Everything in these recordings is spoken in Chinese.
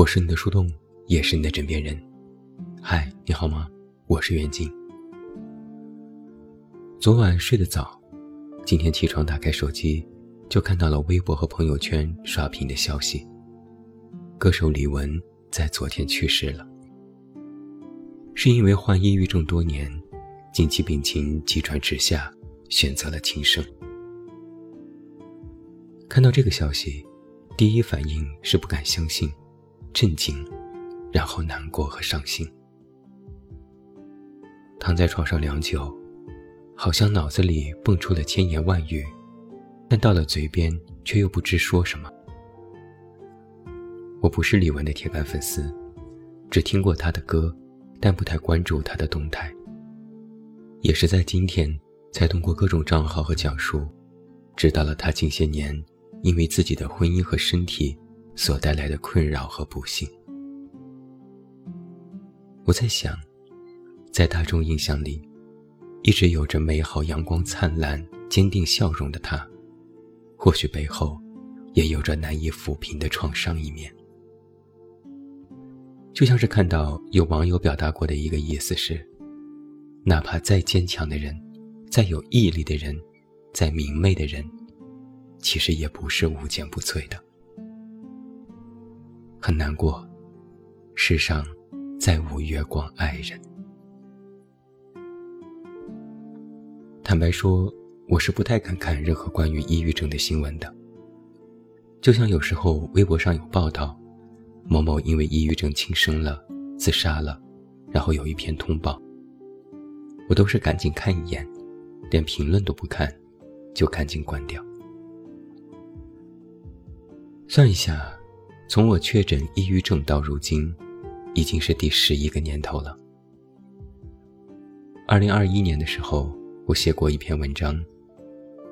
我是你的树洞，也是你的枕边人。嗨，你好吗？我是袁静。昨晚睡得早，今天起床打开手机，就看到了微博和朋友圈刷屏的消息。歌手李玟在昨天去世了，是因为患抑郁症多年，近期病情急转直下，选择了轻生。看到这个消息，第一反应是不敢相信。震惊，然后难过和伤心。躺在床上良久，好像脑子里蹦出了千言万语，但到了嘴边却又不知说什么。我不是李玟的铁杆粉丝，只听过她的歌，但不太关注她的动态。也是在今天，才通过各种账号和讲述，知道了她近些年因为自己的婚姻和身体。所带来的困扰和不幸，我在想，在大众印象里，一直有着美好、阳光灿烂、坚定笑容的他，或许背后也有着难以抚平的创伤一面。就像是看到有网友表达过的一个意思是：哪怕再坚强的人，再有毅力的人，再明媚的人，其实也不是无坚不摧的。很难过，世上再无月光爱人。坦白说，我是不太敢看任何关于抑郁症的新闻的。就像有时候微博上有报道，某某因为抑郁症轻生了、自杀了，然后有一篇通报，我都是赶紧看一眼，连评论都不看，就赶紧关掉。算一下。从我确诊抑郁症到如今，已经是第十一个年头了。二零二一年的时候，我写过一篇文章，《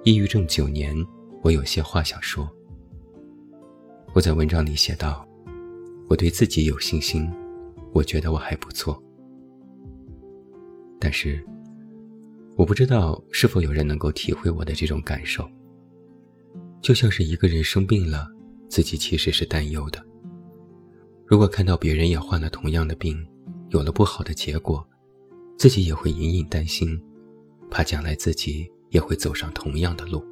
抑郁症九年，我有些话想说》。我在文章里写道：“我对自己有信心，我觉得我还不错。但是，我不知道是否有人能够体会我的这种感受。就像是一个人生病了。”自己其实是担忧的。如果看到别人也患了同样的病，有了不好的结果，自己也会隐隐担心，怕将来自己也会走上同样的路。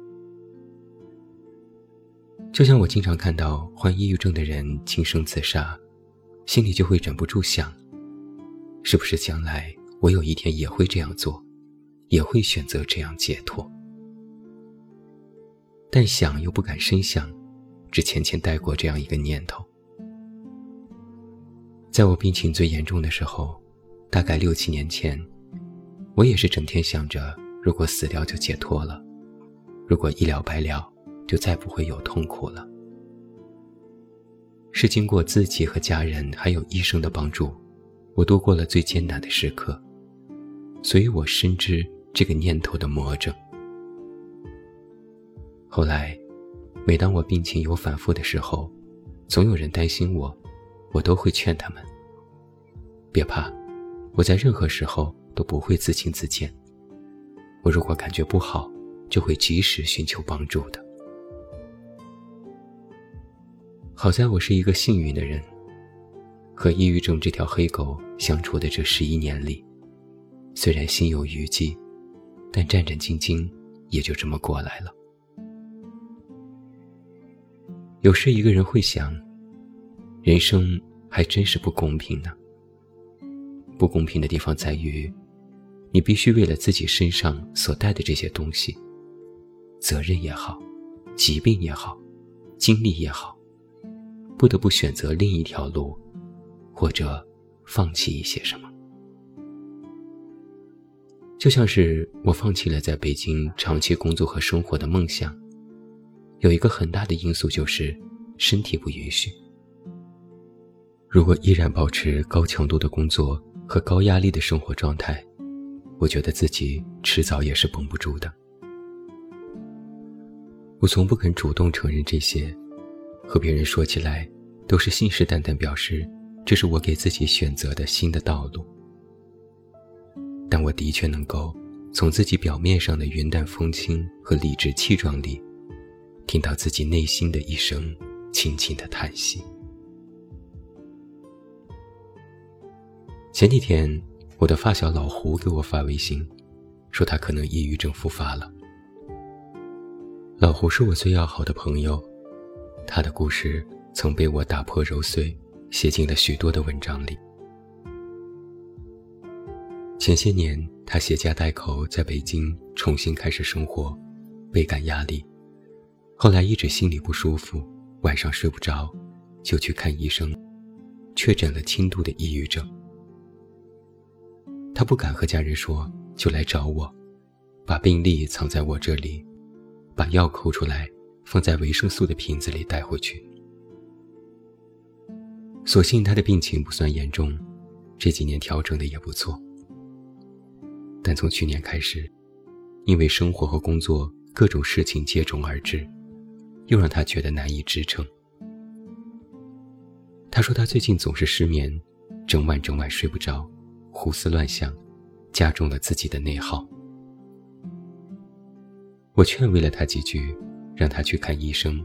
就像我经常看到患抑郁症的人轻生自杀，心里就会忍不住想：是不是将来我有一天也会这样做，也会选择这样解脱？但想又不敢深想。只浅浅带过这样一个念头。在我病情最严重的时候，大概六七年前，我也是整天想着，如果死掉就解脱了，如果一了百了，就再不会有痛苦了。是经过自己和家人还有医生的帮助，我度过了最艰难的时刻，所以我深知这个念头的魔怔。后来。每当我病情有反复的时候，总有人担心我，我都会劝他们：别怕，我在任何时候都不会自轻自贱。我如果感觉不好，就会及时寻求帮助的。好在我是一个幸运的人，和抑郁症这条黑狗相处的这十一年里，虽然心有余悸，但战战兢兢也就这么过来了。有时一个人会想，人生还真是不公平呢。不公平的地方在于，你必须为了自己身上所带的这些东西，责任也好，疾病也好，经历也好，不得不选择另一条路，或者放弃一些什么。就像是我放弃了在北京长期工作和生活的梦想。有一个很大的因素就是身体不允许。如果依然保持高强度的工作和高压力的生活状态，我觉得自己迟早也是绷不住的。我从不肯主动承认这些，和别人说起来都是信誓旦旦表示这是我给自己选择的新的道路。但我的确能够从自己表面上的云淡风轻和理直气壮里。听到自己内心的一声轻轻的叹息。前几天，我的发小老胡给我发微信，说他可能抑郁症复发了。老胡是我最要好的朋友，他的故事曾被我打破揉碎，写进了许多的文章里。前些年，他携家带口在北京重新开始生活，倍感压力。后来一直心里不舒服，晚上睡不着，就去看医生，确诊了轻度的抑郁症。他不敢和家人说，就来找我，把病历藏在我这里，把药抠出来放在维生素的瓶子里带回去。所幸他的病情不算严重，这几年调整的也不错。但从去年开始，因为生活和工作各种事情接踵而至，又让他觉得难以支撑。他说他最近总是失眠，整晚整晚睡不着。胡思乱想，加重了自己的内耗。我劝慰了他几句，让他去看医生，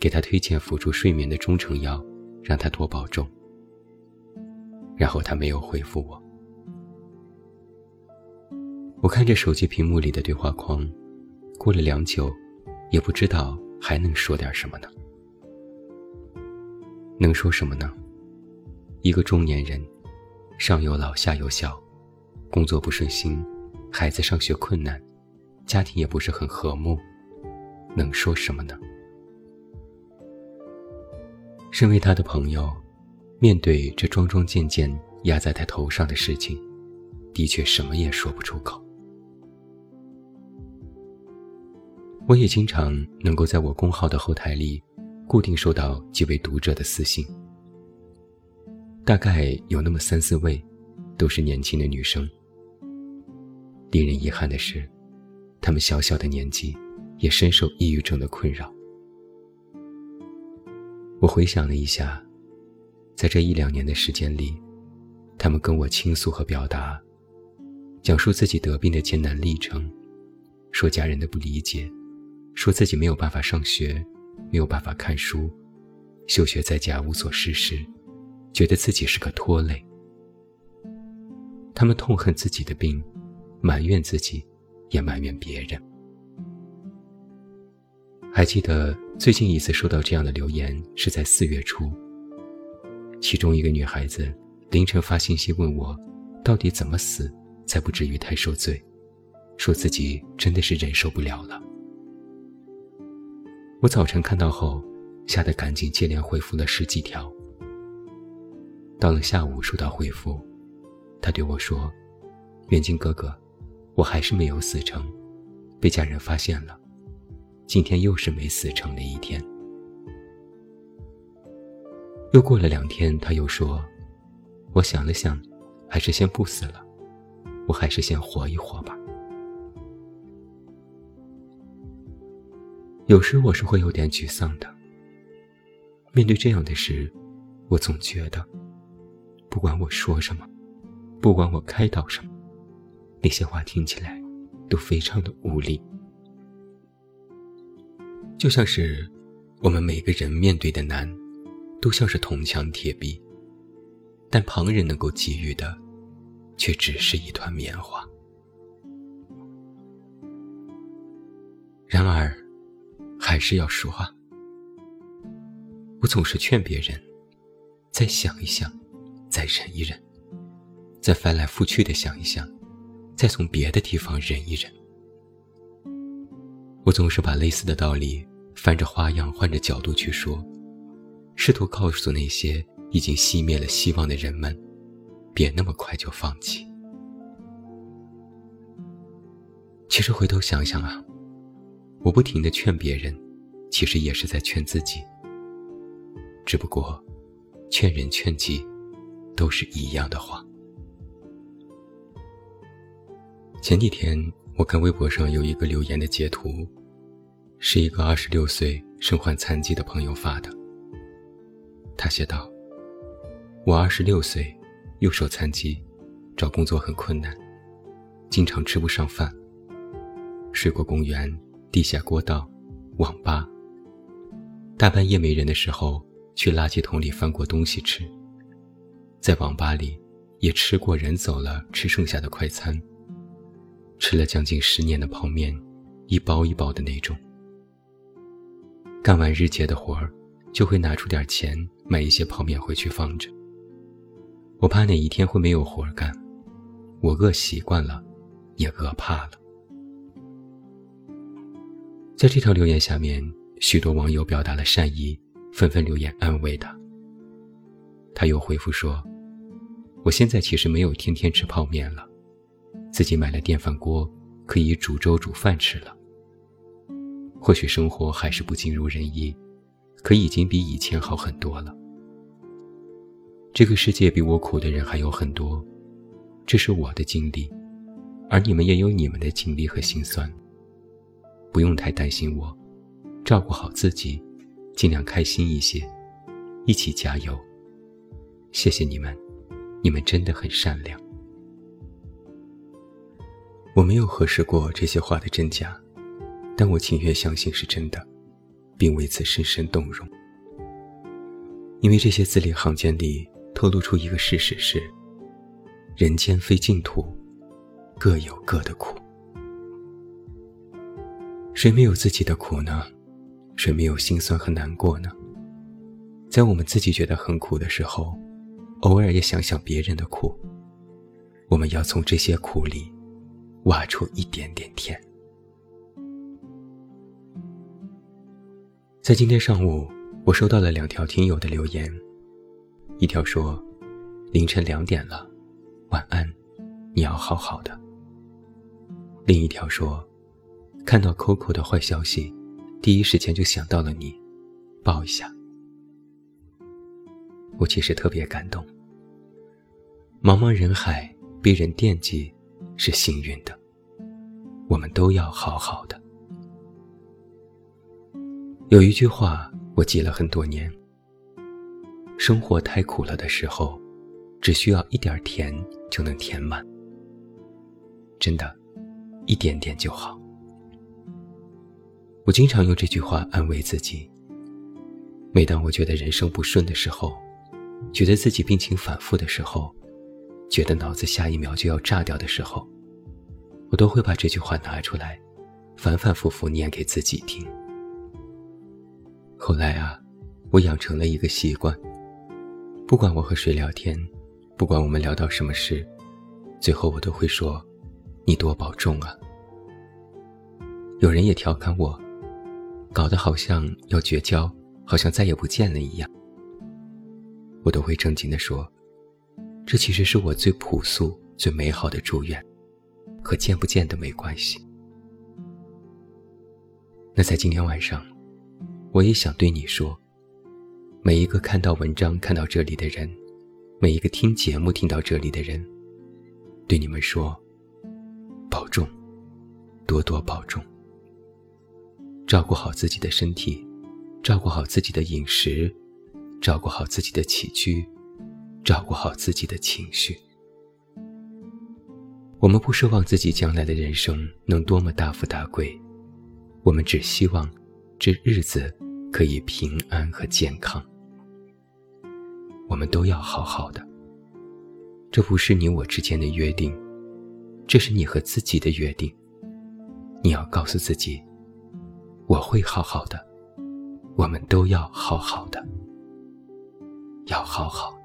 给他推荐辅助睡眠的中成药，让他多保重。然后他没有回复我。我看着手机屏幕里的对话框，过了良久，也不知道还能说点什么呢？能说什么呢？一个中年人。上有老下有小，工作不顺心，孩子上学困难，家庭也不是很和睦，能说什么呢？身为他的朋友，面对这桩桩件件压在他头上的事情，的确什么也说不出口。我也经常能够在我公号的后台里，固定收到几位读者的私信。大概有那么三四位，都是年轻的女生。令人遗憾的是，她们小小的年纪，也深受抑郁症的困扰。我回想了一下，在这一两年的时间里，她们跟我倾诉和表达，讲述自己得病的艰难历程，说家人的不理解，说自己没有办法上学，没有办法看书，休学在家无所事事。觉得自己是个拖累，他们痛恨自己的病，埋怨自己，也埋怨别人。还记得最近一次收到这样的留言是在四月初。其中一个女孩子凌晨发信息问我，到底怎么死才不至于太受罪，说自己真的是忍受不了了。我早晨看到后，吓得赶紧接连回复了十几条。到了下午收到回复，他对我说：“远近哥哥，我还是没有死成，被家人发现了。今天又是没死成的一天。”又过了两天，他又说：“我想了想，还是先不死了，我还是先活一活吧。”有时我是会有点沮丧的。面对这样的事，我总觉得。不管我说什么，不管我开导什么，那些话听起来都非常的无力，就像是我们每个人面对的难，都像是铜墙铁壁，但旁人能够给予的，却只是一团棉花。然而，还是要说啊。我总是劝别人，再想一想。再忍一忍，再翻来覆去的想一想，再从别的地方忍一忍。我总是把类似的道理翻着花样、换着角度去说，试图告诉那些已经熄灭了希望的人们，别那么快就放弃。其实回头想想啊，我不停的劝别人，其实也是在劝自己。只不过，劝人劝己。都是一样的话。前几天我看微博上有一个留言的截图，是一个二十六岁身患残疾的朋友发的。他写道：“我二十六岁，右手残疾，找工作很困难，经常吃不上饭。睡过公园、地下过道、网吧，大半夜没人的时候，去垃圾桶里翻过东西吃。”在网吧里，也吃过人走了吃剩下的快餐，吃了将近十年的泡面，一包一包的那种。干完日结的活儿，就会拿出点钱买一些泡面回去放着。我怕哪一天会没有活儿干，我饿习惯了，也饿怕了。在这条留言下面，许多网友表达了善意，纷纷留言安慰他。他又回复说：“我现在其实没有天天吃泡面了，自己买了电饭锅，可以煮粥煮饭吃了。或许生活还是不尽如人意，可已经比以前好很多了。这个世界比我苦的人还有很多，这是我的经历，而你们也有你们的经历和心酸。不用太担心我，照顾好自己，尽量开心一些，一起加油。”谢谢你们，你们真的很善良。我没有核实过这些话的真假，但我情愿相信是真的，并为此深深动容。因为这些字里行间里透露出一个事实是：人间非净土，各有各的苦。谁没有自己的苦呢？谁没有心酸和难过呢？在我们自己觉得很苦的时候。偶尔也想想别人的苦，我们要从这些苦里挖出一点点甜。在今天上午，我收到了两条听友的留言，一条说：“凌晨两点了，晚安，你要好好的。”另一条说：“看到 Coco 的坏消息，第一时间就想到了你，抱一下。”我其实特别感动。茫茫人海，被人惦记是幸运的。我们都要好好的。有一句话我记了很多年：生活太苦了的时候，只需要一点甜就能填满。真的，一点点就好。我经常用这句话安慰自己。每当我觉得人生不顺的时候，觉得自己病情反复的时候，觉得脑子下一秒就要炸掉的时候，我都会把这句话拿出来，反反复复念给自己听。后来啊，我养成了一个习惯，不管我和谁聊天，不管我们聊到什么事，最后我都会说：“你多保重啊。”有人也调侃我，搞得好像要绝交，好像再也不见了一样。我都会正经地说，这其实是我最朴素、最美好的祝愿，和见不见的没关系。那在今天晚上，我也想对你说，每一个看到文章看到这里的人，每一个听节目听到这里的人，对你们说，保重，多多保重，照顾好自己的身体，照顾好自己的饮食。照顾好自己的起居，照顾好自己的情绪。我们不奢望自己将来的人生能多么大富大贵，我们只希望这日子可以平安和健康。我们都要好好的。这不是你我之间的约定，这是你和自己的约定。你要告诉自己，我会好好的，我们都要好好的。要好好。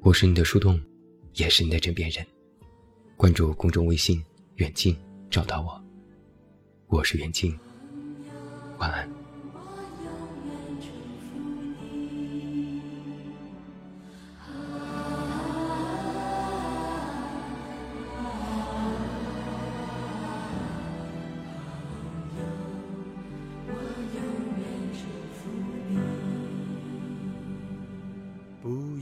我是你的树洞，也是你的枕边人。关注公众微信“远近”，找到我。我是远近，晚安。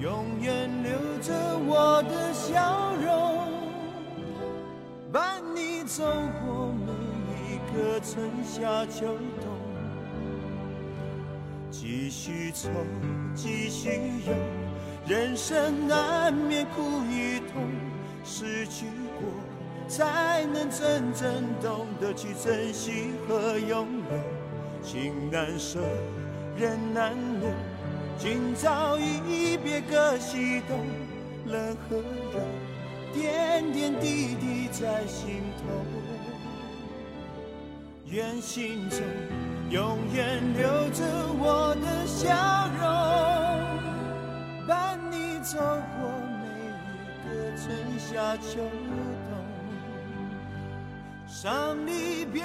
永远留着我的笑容，伴你走过每一个春夏秋冬。继续走，继续游，人生难免苦与痛，失去过才能真正懂得去珍惜和拥有。情难舍，人难留。今朝一别各西东，冷和热，点点滴滴在心头。愿心中永远留着我的笑容，伴你走过每一个春夏秋冬。伤离别，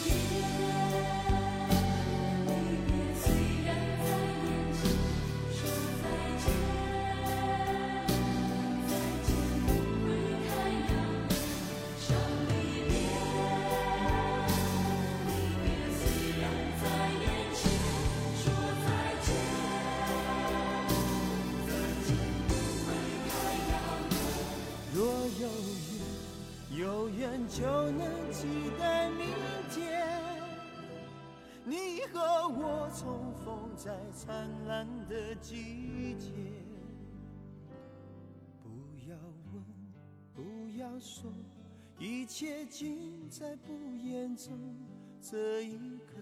重逢在灿烂的季节。不要问，不要说，一切尽在不言中。这一刻，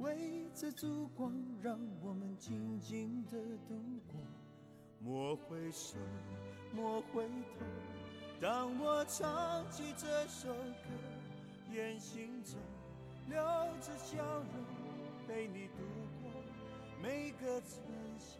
围着烛光，让我们静静的度过。莫回首，莫回头。当我唱起这首歌，愿心中留着笑容，陪你度过每个春夏。